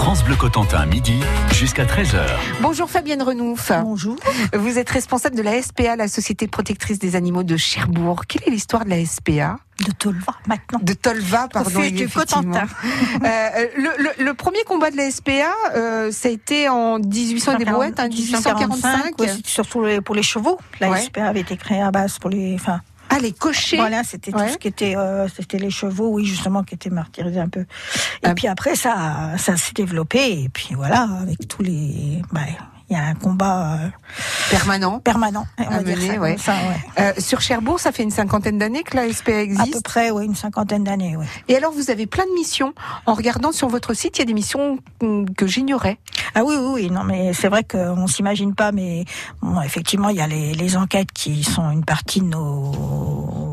France Bleu Cotentin, midi jusqu'à 13h. Bonjour Fabienne Renouf. Bonjour. Vous êtes responsable de la SPA, la Société protectrice des animaux de Cherbourg. Quelle est l'histoire de la SPA De Tolva, maintenant. De Tolva, pardon. Du. Cotentin. Euh, le, le- le premier combat de la SPA, euh, ça a été en 1800 et des brouettes, hein, 1845. ouais, c'était surtout les- pour les chevaux. La Ouais. SPA avait été créée à base pour les. Enfin, Ah, les cochers. voilà, c'était Ouais. tout ce qui était, euh, c'était les chevaux, oui, justement, qui étaient martyrisés un peu. Et Ah. puis après, ça, ça s'est développé. Et puis voilà, avec tous les, bah, il y a un combat euh, Permanent. permanent. On À va dire mener, ça, comme ouais. ça, ouais. Euh, sur Cherbourg, ça fait une cinquantaine d'années que la SPA À peu existe. près, ouais, une cinquantaine d'années. Et alors, vous avez plein de missions. En regardant sur votre site, il y a des missions que j'ignorais. Ah oui, oui, oui. Non, mais c'est vrai qu'on s'imagine pas, mais bon, effectivement, il y a les, les enquêtes qui sont une partie de nos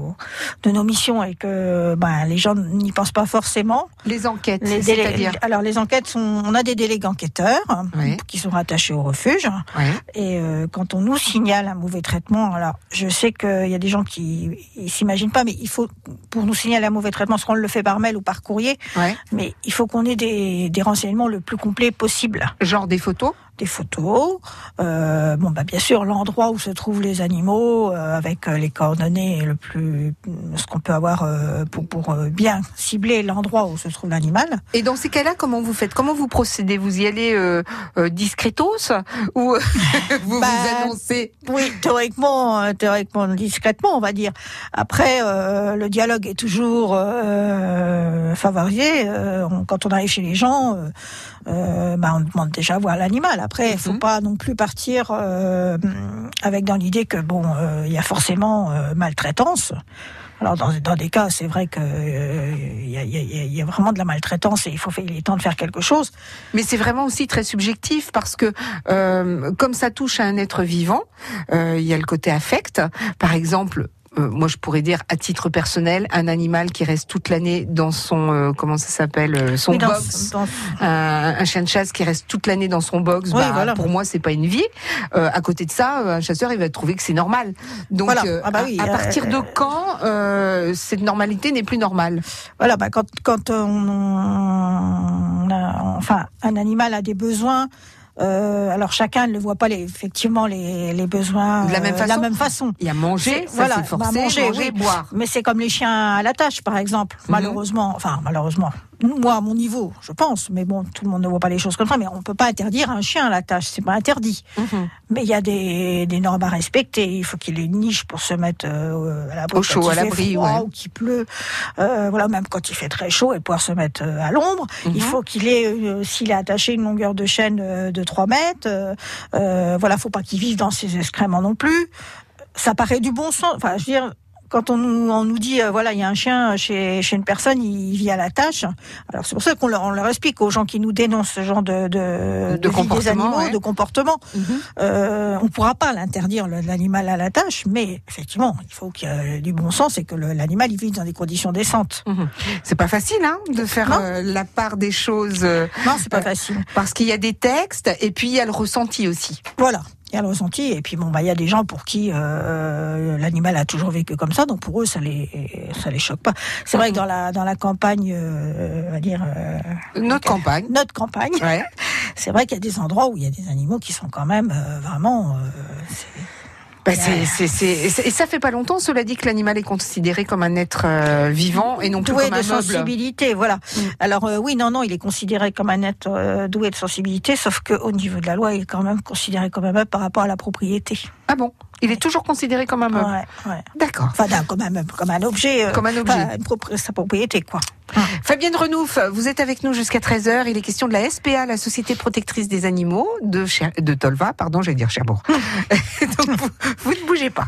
de nos missions et que ben, les gens n'y pensent pas forcément. Les enquêtes, Les c'est-à-dire. alors les enquêtes sont, on a des délégués enquêteurs Oui. qui sont rattachés au refuge et euh, quand on nous signale un mauvais traitement, alors je sais qu'il y a des gens qui s'imaginent pas, mais il faut pour nous signaler un mauvais traitement, soit on le fait par mail ou par courrier, mais il faut qu'on ait des, des renseignements le plus complets possible Genre des photos. Des photos, euh, bon bah bien sûr l'endroit où se trouvent les animaux euh, avec euh, les coordonnées le plus ce qu'on peut avoir euh, pour pour euh, bien cibler l'endroit où se trouve l'animal. Et dans ces cas-là, comment vous faites? Comment vous procédez? Vous y allez euh, discretos ou vous Bah, vous annoncez? Oui, théoriquement, théoriquement discrètement, on va dire. Après, euh, le dialogue est toujours euh, favorisé. Euh, quand on arrive chez les gens, euh, bah, on demande déjà à voir l'animal. Après, il faut Mhm. pas non plus partir euh, avec dans l'idée que bon, euh, il y a forcément euh, maltraitance. Alors dans, dans des cas, c'est vrai que euh, il y, a, y a- y a vraiment de la maltraitance et il faut faire, il est temps de faire quelque chose. Mais c'est vraiment aussi très subjectif parce que euh, comme ça touche à un être vivant, euh, il y a le côté affect. Par exemple. Euh, moi, je pourrais dire à titre personnel, un animal qui reste toute l'année dans son euh, comment ça s'appelle euh, son Oui, dans- box, dans- un, un chien de chasse qui reste toute l'année dans son box, Oui, bah, voilà. pour moi c'est pas une vie. Euh, à côté de ça, euh, un chasseur il va trouver que c'est normal. Donc Voilà. euh, Ah bah à- oui, à, euh, partir de quand euh, cette normalité n'est plus normale? Voilà, bah quand, quand on, on a, enfin, un animal a des besoins, euh, alors chacun ne voit pas les, effectivement les, les besoins De la même euh, façon même façon. Il y a manger, C'est- ça voilà, forcé, bah, manger, manger, oui. boire. Mais c'est comme les chiens à la tâche, par exemple. Mhm. Malheureusement, enfin malheureusement, moi à mon niveau, je pense, mais bon, tout le monde ne voit pas les choses comme ça. Mais on peut pas interdire un chien à la tâche, c'est pas interdit. Mhm. Mais il y a des, des normes à respecter. Il faut qu'il ait une niche pour se mettre euh, à l'abri Au chaud, à l'abri, ouais. ou qu'il pleut. Euh, voilà, même quand il fait très chaud et pouvoir se mettre euh, à l'ombre. Mhm. Il faut qu'il ait, euh, s'il est attaché une longueur de chaîne euh, de 3 mètres, voilà, faut pas qu'il vive dans ses excréments non plus. Ça paraît du bon sens. Enfin, je veux dire. Quand on nous, on nous dit, euh, voilà, il y a un chien chez, chez une personne, il vit à la tâche. Alors c'est pour ça qu'on leur, on leur explique aux gens qui nous dénoncent ce genre de, de, De vie des comportement, animaux, ouais. de comportement. Mhm. Euh, on pourra pas l'interdire l'animal à la tâche, mais effectivement, il faut qu'il y ait du bon sens et que l'animal il vive dans des conditions décentes. Mhm. C'est pas facile hein, de faire euh, la part des choses Non, c'est pas facile. parce qu'il y a des textes et puis il y a le ressenti aussi. Voilà. Il y a le ressenti et puis bon bah il y a des gens pour qui euh, l'animal a toujours vécu comme ça donc pour eux ça les ça les choque pas. C'est vrai que dans la dans la campagne euh, on va dire euh, Notre campagne. notre campagne, Ouais. c'est vrai qu'il y a des endroits où il y a des animaux qui sont quand même euh, vraiment euh, Bah, c'est, c'est, c'est, et ça- fait pas longtemps, cela dit, que l'animal est considéré comme un être euh, vivant et non plus doué comme de un meuble. sensibilité, voilà. Mm. Alors euh, oui, non, non, il est considéré comme un être euh, doué de sensibilité, sauf qu'au niveau de la loi, il est quand même considéré comme un meuble par rapport à la propriété. Ah bon? Il est toujours considéré comme un meuble. Ouais, ouais. D'accord. Enfin, comme un meuble, comme un objet. euh, Comme un objet. enfin, une propri- sa propriété, quoi. Fabienne Renouf, vous êtes avec nous jusqu'à 13h. Il est question de la SPA, la Société protectrice des animaux de, Cher- de Tolva, pardon, j'allais dire Cherbourg. Donc vous, vous ne bougez pas.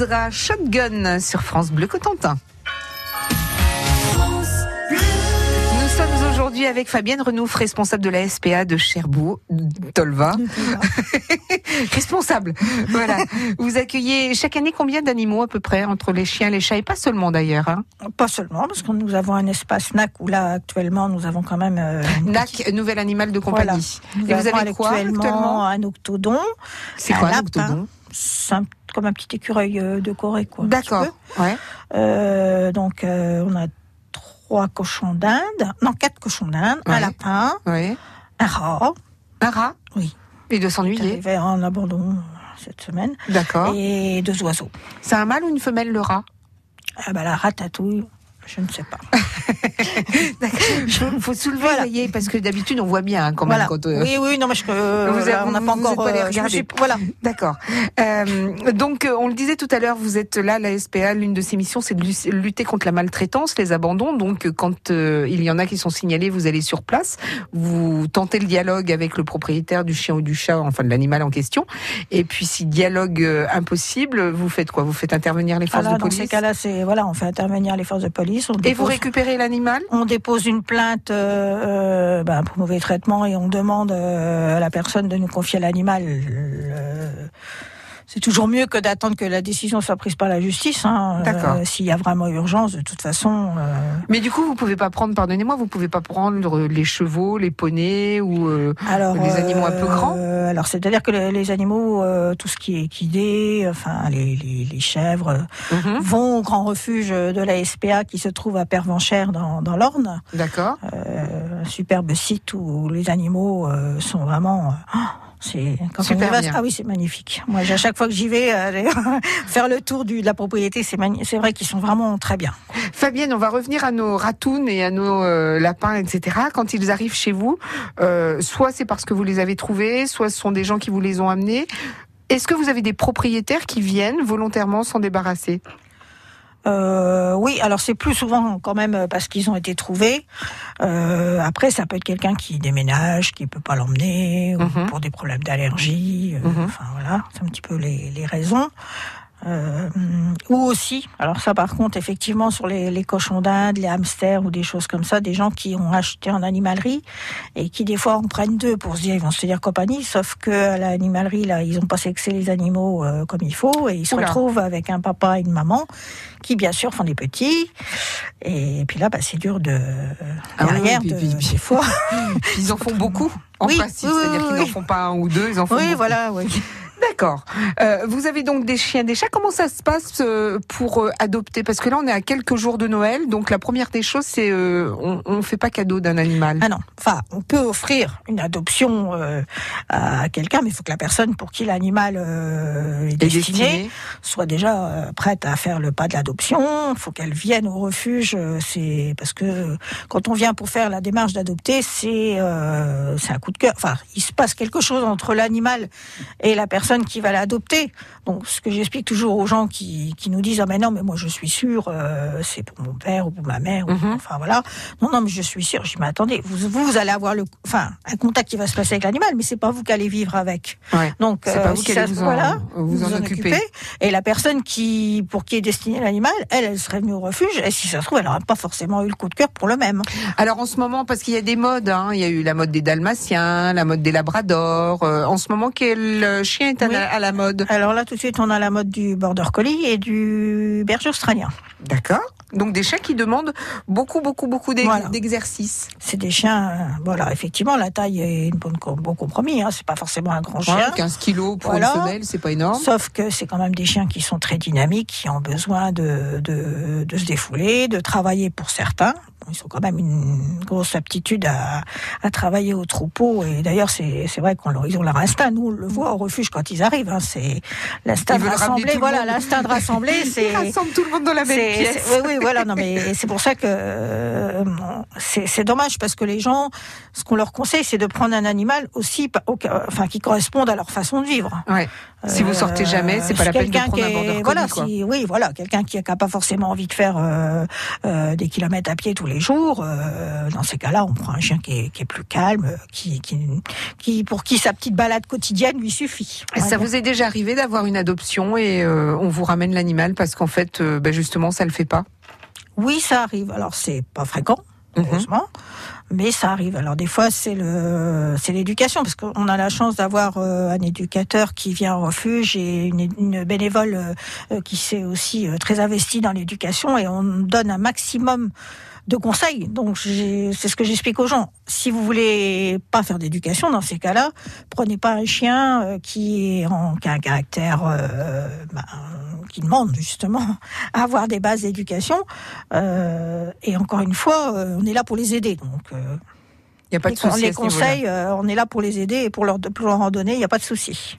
Ezra, Shotgun sur France Bleu Cotentin. Nous sommes aujourd'hui avec Fabienne Renouf, responsable de la SPA de Cherbourg, Tolva. responsable, voilà. Vous accueillez chaque année combien d'animaux à peu près entre les chiens, les chats et pas seulement d'ailleurs hein? Pas seulement, parce que nous avons un espace NAC où là, actuellement, nous avons quand même... euh, NAC, nouvel animal de compagnie. Nous Et vous avez quoi actuellement, actuellement? un octodon. C'est quoi un octodon? Un- comme un petit écureuil euh, de Corée, quoi. D'accord. Ouais. Euh, donc, euh, on a trois cochons d'Inde, non, quatre cochons d'Inde, Ouais. un lapin, Ouais. un rat, Un rat Oui. Et de s'ennuyer. arrivait en abandon cette semaine, D'accord. et deux oiseaux. C'est un mâle ou une femelle le rat? Ah bah, la ratatouille, je ne sais pas. Il faut soulever, Voilà. voyez, parce que d'habitude on voit bien hein, quand même voilà. quand. euh, Oui, oui, non, mais je, euh, Vous avez- on n'a pas encore. pas euh, regarder. suis- voilà. D'accord. Euh, donc, euh, on le disait tout à l'heure, vous êtes là, la SPA, l'une de ses missions, c'est de lu- lutter contre la maltraitance, les abandons. Donc, euh, quand euh, il y en a qui sont signalés, vous allez sur place, vous tentez le dialogue avec le propriétaire du chien ou du chat, enfin de l'animal en question. Et puis, si dialogue euh, impossible, vous faites quoi? Vous faites intervenir les forces Voilà, de dans police? ces cas-là, c'est voilà, on fait intervenir les forces de police. On et vous récupérez l'animal on dépose une plainte euh, euh, ben, pour mauvais traitement et on demande euh, à la personne de nous confier l'animal. C'est toujours mieux que d'attendre que la décision soit prise par la justice. Hein. D'accord. Euh, S'il y a vraiment urgence, de toute façon. euh, Mais du coup, vous pouvez pas prendre, pardonnez-moi, vous pouvez pas prendre les chevaux, les poneys ou euh, Alors, Des animaux un peu grands? Alors, c'est-à-dire que les, les animaux, tout ce qui est équidé, enfin les, les, les chèvres, mhm, vont au grand refuge de la SPA qui se trouve à Pervenchère dans, dans l'Orne. D'accord. Un superbe site où les animaux sont vraiment. oh, c'est quand Super on y va, bien. ah oui, c'est magnifique. Moi, à chaque fois que j'y vais, aller faire le tour du, de la propriété, c'est vrai qu'ils sont vraiment très bien. Fabienne, on va revenir à nos ratounes et à nos euh, lapins, etc. Quand ils arrivent chez vous, euh, soit c'est parce que vous les avez trouvés, soit ce sont des gens qui vous les ont amenés. Est-ce que vous avez des propriétaires qui viennent volontairement s'en débarrasser? Euh, oui, alors c'est plus souvent quand même parce qu'ils ont été trouvés. Euh, après, ça peut être quelqu'un qui déménage, qui peut pas l'emmener, ou Mhm. pour des problèmes d'allergie. euh, Mhm. Enfin voilà, c'est un petit peu les, les raisons. Euh, ou aussi, alors ça par contre, effectivement, sur les, les cochons d'Inde, les hamsters ou des choses comme ça, des gens qui ont acheté en animalerie et qui des fois en prennent deux pour se dire ils vont se tenir compagnie, sauf que à l'animalerie là, ils ont pas sexé les animaux euh, comme il faut et ils se Oula. retrouvent avec un papa et une maman qui bien sûr font des petits et puis là bah, c'est dur de Ah oui, derrière puis- de puis- puis- des fois. Ils en font beaucoup, en Oui, principe. oui, oui, C'est-à-dire oui, qu'ils n'en oui. font pas un ou deux, ils en font oui beaucoup. voilà oui. D'accord. Euh, vous avez donc des chiens, des chats. Comment ça se passe euh, pour euh, adopter? Parce que là, on est à quelques jours de Noël. Donc, la première des choses, c'est on ne fait pas cadeau d'un animal. Ah non, enfin, on peut offrir une adoption à quelqu'un, mais il faut que la personne pour qui l'animal est destiné, destiné. soit déjà prête à faire le pas de l'adoption. Il faut qu'elle vienne au refuge. C'est parce que quand on vient pour faire la démarche d'adopter, c'est c'est un coup de cœur. Enfin, il se passe quelque chose entre l'animal et la personne qui va l'adopter. Donc, ce que j'explique toujours aux gens qui, qui nous disent ah mais non mais moi je suis sûr euh, c'est pour mon père ou pour ma mère. ou- Mhm. Enfin voilà. Non non mais je suis sûr. Je dis mais attendez vous vous, vous allez avoir le enfin un contact qui va se passer avec l'animal mais c'est pas vous qui allez vivre avec. Ouais. Donc C'est pas euh, vous si qui ça vous en- voilà, vous en occuper. Et la personne qui, pour qui est destiné l'animal, elle, elle serait venue au refuge. Et si ça se trouve, elle n'aurait pas forcément eu le coup de cœur pour le même. Alors, en ce moment, parce qu'il y a des modes, hein, il y a eu la mode des Dalmatiens, la mode des Labradors. euh, en ce moment, quel euh, chien est à, Oui. la, à la mode Alors là, tout de suite, on a la mode du border collie et du berger australien. D'accord. Donc, des chiens qui demandent beaucoup, beaucoup, beaucoup d'ex- Voilà. d'exercices. C'est des chiens, euh, voilà, effectivement, la taille est une bonne, bon compromis. Hein, c'est pas forcément un grand chien. Ouais, 15 kilos pour Voilà. une femelle, c'est pas énorme. Sauf que c'est quand même des chiens qui sont très dynamiques, qui ont besoin de, de, de se défouler, de travailler pour certains. Ils ont quand même une grosse aptitude à, à travailler au troupeau. Et d'ailleurs, c'est c'est vrai qu'ils ont leur instinct. Nous, on le voit au refuge quand ils arrivent. Hein, c'est l'instinct Ils de rassembler. Voilà, l'instinct de rassembler, c'est Ils rassemblent tout le monde dans la même pièce. Oui, oui, voilà. Non, mais c'est pour ça que euh, c'est c'est dommage parce que les gens, ce qu'on leur conseille, c'est de prendre un animal aussi, au- enfin, qui corresponde à leur façon de vivre. Ouais. Si vous sortez jamais, c'est pas la peine de prendre un collie, Voilà, quoi. si- oui, voilà, quelqu'un qui n'a pas forcément envie de faire euh, euh, des kilomètres à pied tous les jours. euh, dans ces cas-là, on prend un chien qui est, qui est plus calme, qui, qui, qui, pour qui sa petite balade quotidienne lui suffit. Ça vous est déjà arrivé d'avoir une adoption et euh, on vous ramène l'animal parce qu'en fait, euh, ben justement, ça le fait pas? Oui, ça arrive. Alors c'est pas fréquent, Mhm. heureusement, mais ça arrive. Alors des fois c'est le c'est l'éducation parce qu'on a la chance d'avoir euh, un éducateur qui vient au refuge et une, bénévole euh, qui s'est aussi euh, très investie dans l'éducation et on donne un maximum de conseils. Donc c'est ce que j'explique aux gens. Si vous voulez pas faire d'éducation dans ces cas-là, prenez pas un chien euh, qui, est en, qui a un caractère euh, ben, qui demande justement à avoir des bases d'éducation. Euh, et encore une fois, on est là pour les aider. Donc euh, Il n'y a pas de les, souci. les conseils, on est là pour les aider et pour leur, pour leur en donner, il n'y a pas de souci.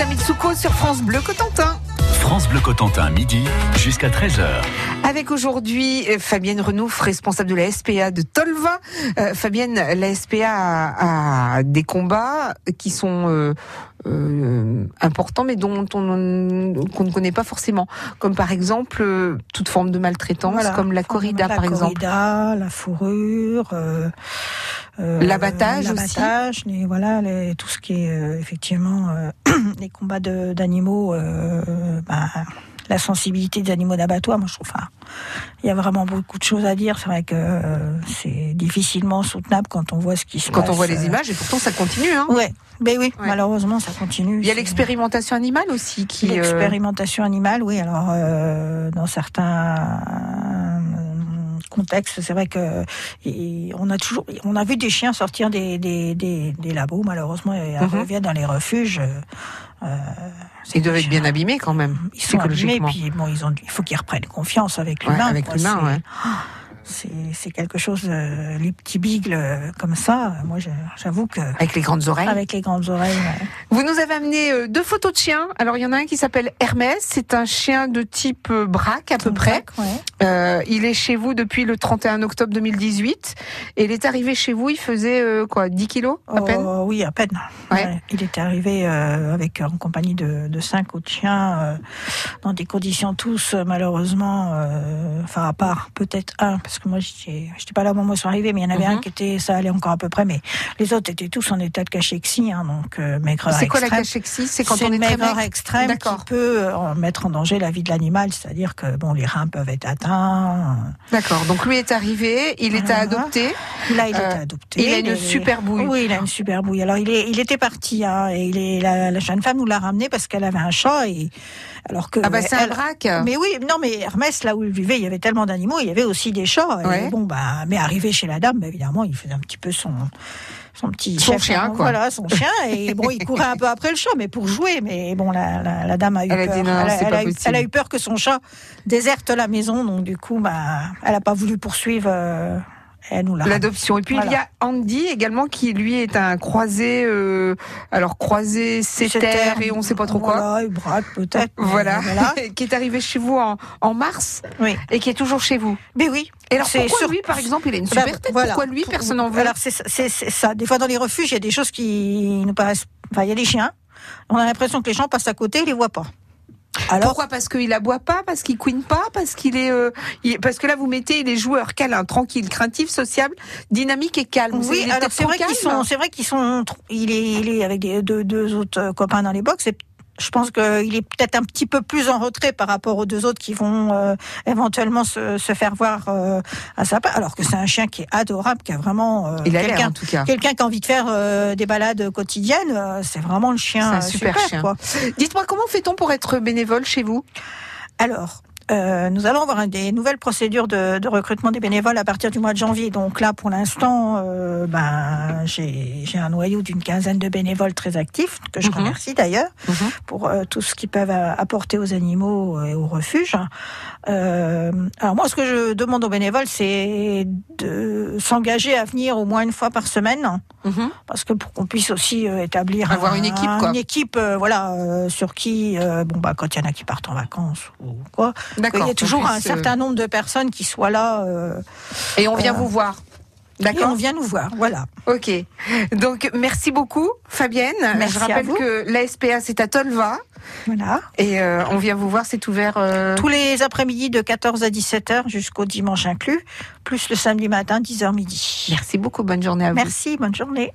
Info sur France Bleu Cotentin. France Bleu Cotentin, midi jusqu'à 13h. Avec aujourd'hui euh, Fabienne Renouf, responsable de la SPA de Tolva. Euh, Fabienne, la SPA a, a des combats qui sont euh, euh, importants, mais dont on qu'on ne connaît pas forcément, comme par exemple euh, toute forme de maltraitance, Voilà. comme la corrida la par exemple. corrida, la fourrure, euh, euh, L'abattage aussi. l'abattage, les- voilà, les- tout ce qui est effectivement les combats de- d'animaux, ben, la sensibilité des animaux d'abattoir. Moi, je trouve, enfin, il y a vraiment beaucoup de choses à dire. C'est vrai que euh, c'est difficilement soutenable quand on voit ce qui se passe. Quand on voit les euh, images, et pourtant ça continue. Hein. Ouais, ben oui, Ouais. malheureusement, ça continue. Il y a l'expérimentation animale aussi qui. euh, L'expérimentation animale, oui. Alors, dans certains contextes, c'est vrai que et on a toujours, on a vu des chiens sortir des des, des, des labos, malheureusement, et Mhm. reviennent dans les refuges. euh, ils doivent être bien abîmés quand même, Ils sont abîmés, puis bon, ils ont, il faut qu'ils reprennent confiance avec Ouais, l'humain. avec l'humain, ouais. C'est c'est quelque chose, euh, les petits bigles euh, comme ça. Moi, je- j'avoue que Avec les grandes oreilles. avec les grandes oreilles. ouais. Vous nous avez amené euh, deux photos de chiens. Alors il y en a un qui s'appelle Hermès. C'est un chien de type euh, braque à peu près. Ouais. Euh, il est chez vous depuis le 31 octobre 2018. Et il est arrivé chez vous, il faisait euh, quoi 10 kilos à Oh, peine? Oui, à peine. Ouais. Ouais. Il était arrivé euh, avec en compagnie de, de cinq autres chiens euh, dans des conditions tous euh, malheureusement, euh, enfin à part peut-être un parce que moi j'étais pas là au moment où ils sont arrivés, mais il y en avait Mhm. un qui était ça allait encore à peu près, mais les autres étaient tous en état de cachexie, hein, donc euh, maigreur C'est quoi la cachexie? C'est quand on est une maigreur maigre extrême D'accord. qui peut euh, mettre en danger la vie de l'animal, c'est-à-dire que bon les reins peuvent être atteints. D'accord. Donc lui est arrivé, il était Voilà. adopté. Là, il Euh, était adopté. il a une super bouille. Oui, il a une super bouille. Alors, il, est, il était parti, hein, et il est, la, la jeune femme nous l'a ramené parce qu'elle avait un chat, et alors que. Ah bah c'est un braque. Mais oui, non, mais Hermès, là où il vivait, il y avait tellement d'animaux, il y avait aussi des chats. Ouais. bon, bah, mais arrivé chez la dame, bah, évidemment, il faisait un petit peu son, son petit Son chef, chien, hein, quoi. Voilà, son chien. Et bon, il courait un peu après le chat, mais pour jouer. Mais bon, la, la, la dame a eu Elle a peur. dit non, elle, a, elle a eu, elle a eu peur que son chat déserte la maison, donc du coup, bah, elle a pas voulu poursuivre. euh, elle nous l'a. L'adoption. Et puis il y a Andy également qui lui est un croisé, euh, alors croisé sétère et on sait pas trop quoi. Voilà, une braque peut-être. Voilà, voilà. qui est arrivé chez vous en, en mars Oui. et qui est toujours chez vous. Mais oui. Et alors pourquoi sur- lui, par exemple, il a une Ben, super tête? Pourquoi lui, personne n'en veut? Alors c'est ça. Des fois dans les refuges, il y a des choses qui nous paraissent. Enfin, il y a des chiens. On a l'impression que les gens passent à côté, ils les voient pas. Alors Pourquoi? Parce qu'il aboie pas, parce qu'il couine pas, parce qu'il est, euh, il- parce que là vous mettez les joueurs câlins, tranquilles, craintifs, sociables, dynamiques et calmes. oui, alors c'est vrai qu'ils sont, c'est vrai qu'ils sont, il est, il est avec des, deux, deux autres euh, copains dans les box. Et je pense qu'il est peut-être un petit peu plus en retrait par rapport aux deux autres qui vont euh, éventuellement se, se faire voir euh, à sa part. Alors que c'est un chien qui est adorable, qui a vraiment euh, quelqu'un, en tout cas. quelqu'un qui a envie de faire euh, des balades quotidiennes. euh, c'est vraiment le chien un euh, super chien. quoi. Dites-moi comment fait-on pour être bénévole chez vous? Alors, euh, nous allons avoir des nouvelles procédures de, de recrutement des bénévoles à partir du mois de janvier. Donc là, pour l'instant, euh, ben, j'ai un noyau d'une quinzaine de bénévoles très actifs, que je Mhm. remercie d'ailleurs, Mhm. pour euh, tout ce qu'ils peuvent apporter aux animaux et aux refuges. Alors moi, ce que je demande aux bénévoles, c'est de s'engager à venir au moins une fois par semaine Mhm. parce que pour qu'on puisse aussi établir Avoir un- une équipe, quoi. une équipe voilà sur qui bon bah quand il y en a qui partent en vacances ou quoi il y a toujours un puisse, euh, certain nombre de personnes qui soient là euh, Et on vient vous voir. D'accord. on vient nous voir voilà Ok. Donc merci beaucoup, Fabienne. Merci Je à rappelle vous. que la SPA c'est à Tolva voilà et euh, on vient vous voir. C'est ouvert. euh, tous les après-midi de 14 à 17 heures jusqu'au dimanche inclus plus le samedi matin 10h midi Merci beaucoup. Bonne journée à vous. merci bonne journée